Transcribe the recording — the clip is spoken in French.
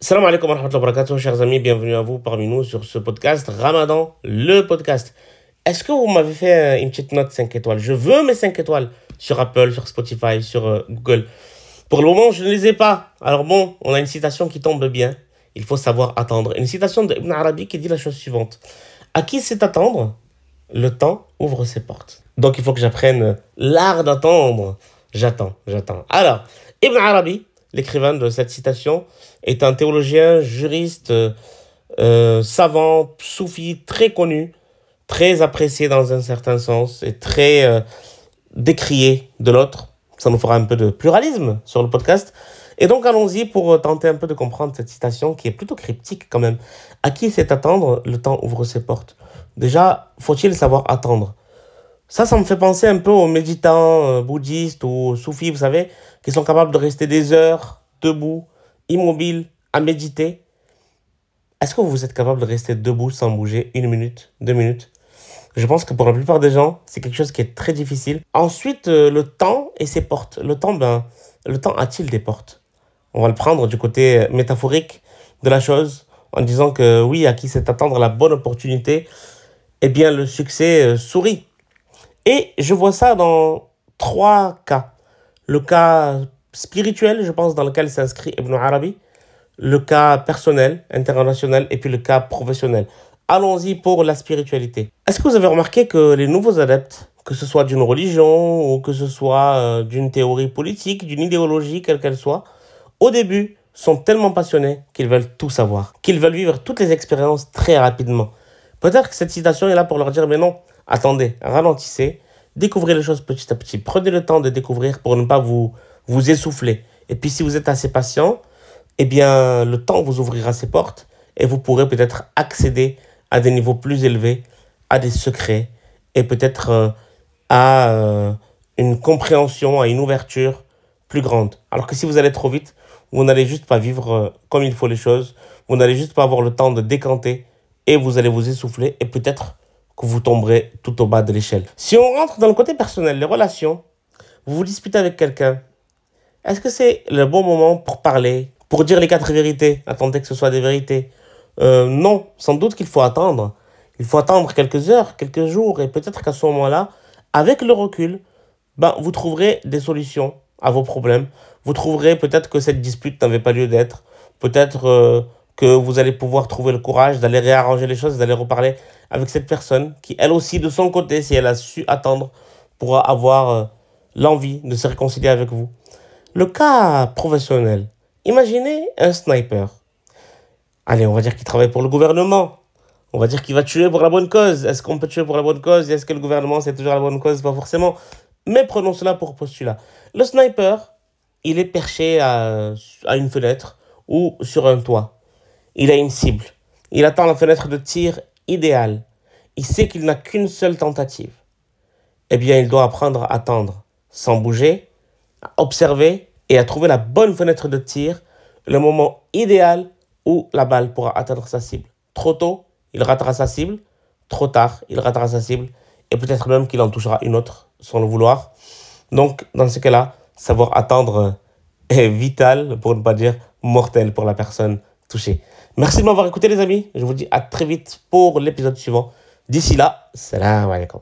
Salam alaikum wa rahmatullahi wa barakatuh, chers amis, bienvenue à vous parmi nous sur ce podcast Ramadan, le podcast. Est-ce que vous m'avez fait une petite note 5 étoiles? Je veux mes 5 étoiles sur Apple, sur Spotify, sur euh, Google. Pour le moment, je ne les ai pas. Alors bon, on a une citation qui tombe bien. Il faut savoir attendre. Une citation d'Ibn Arabi qui dit la chose suivante. À qui c'est attendre? Le temps ouvre ses portes. Donc il faut que j'apprenne l'art d'attendre. J'attends, j'attends. Alors, Ibn Arabi, l'écrivain de cette citation, est un théologien, juriste, euh, savant, soufi, très connu, très apprécié dans un certain sens et très euh, décrié de l'autre. Ça nous fera un peu de pluralisme sur le podcast. Et donc allons-y pour tenter un peu de comprendre cette citation qui est plutôt cryptique quand même. À qui c'est attendre? Le temps ouvre ses portes. Déjà, faut-il savoir attendre? Ça, ça me fait penser un peu aux méditants euh, bouddhistes ou soufis, vous savez, qui sont capables de rester des heures debout, immobiles, à méditer. Est-ce que vous êtes capable de rester debout sans bouger une minute, deux minutes? Je pense que pour la plupart des gens, c'est quelque chose qui est très difficile. Ensuite, euh, le temps et ses portes. Le temps, ben, le temps a-t-il des portes? On va le prendre du côté métaphorique de la chose en disant que oui, à qui c'est attendre la bonne opportunité, eh bien le succès euh, sourit. Et je vois ça dans trois cas. Le cas spirituel, je pense, dans lequel s'inscrit Ibn Arabi, le cas personnel, international, et puis le cas professionnel. Allons-y pour la spiritualité. Est-ce que vous avez remarqué que les nouveaux adeptes, que ce soit d'une religion ou que ce soit euh, d'une théorie politique, d'une idéologie, quelle qu'elle soit, au début, sont tellement passionnés qu'ils veulent tout savoir, qu'ils veulent vivre toutes les expériences très rapidement. Peut-être que cette citation est là pour leur dire, mais non, attendez, ralentissez, découvrez les choses petit à petit, prenez le temps de découvrir pour ne pas vous, vous essouffler. Et puis si vous êtes assez patient, eh bien le temps vous ouvrira ses portes et vous pourrez peut-être accéder à des niveaux plus élevés, à des secrets et peut-être euh, à euh, une compréhension, à une ouverture plus grande. Alors que si vous allez trop vite, vous n'allez juste pas vivre euh, comme il faut les choses, vous n'allez juste pas avoir le temps de décanter et vous allez vous essouffler et peut-être que vous tomberez tout au bas de l'échelle. Si on rentre dans le côté personnel, les relations, vous vous disputez avec quelqu'un, est-ce que c'est le bon moment pour parler, pour dire les quatre vérités, attendez que ce soit des vérités? Euh, Non, sans doute qu'il faut attendre. Il faut attendre quelques heures, quelques jours, et peut-être qu'à ce moment-là, avec le recul, ben, vous trouverez des solutions à vos problèmes. Vous trouverez peut-être que cette dispute n'avait pas lieu d'être. Peut-être euh, que vous allez pouvoir trouver le courage d'aller réarranger les choses, d'aller reparler avec cette personne qui, elle aussi, de son côté, si elle a su attendre, pourra avoir euh, l'envie de se réconcilier avec vous. Le cas professionnel, imaginez un sniper. Allez, on va dire qu'il travaille pour le gouvernement. On va dire qu'il va tuer pour la bonne cause. Est-ce qu'on peut tuer pour la bonne cause? Est-ce que le gouvernement, c'est toujours la bonne cause? Pas forcément. Mais prenons cela pour postulat. Le sniper, il est perché à, à une fenêtre ou sur un toit. Il a une cible. Il attend la fenêtre de tir idéale. Il sait qu'il n'a qu'une seule tentative. Eh bien, il doit apprendre à attendre, sans bouger, à observer et à trouver la bonne fenêtre de tir, le moment idéal où la balle pourra atteindre sa cible. Trop tôt, il ratera sa cible. Trop tard, il ratera sa cible. Et peut-être même qu'il en touchera une autre sans le vouloir. Donc, dans ce cas-là, savoir attendre est vital, pour ne pas dire mortel pour la personne touchée. Merci de m'avoir écouté, les amis. Je vous dis à très vite pour l'épisode suivant. D'ici là, salam alaikum.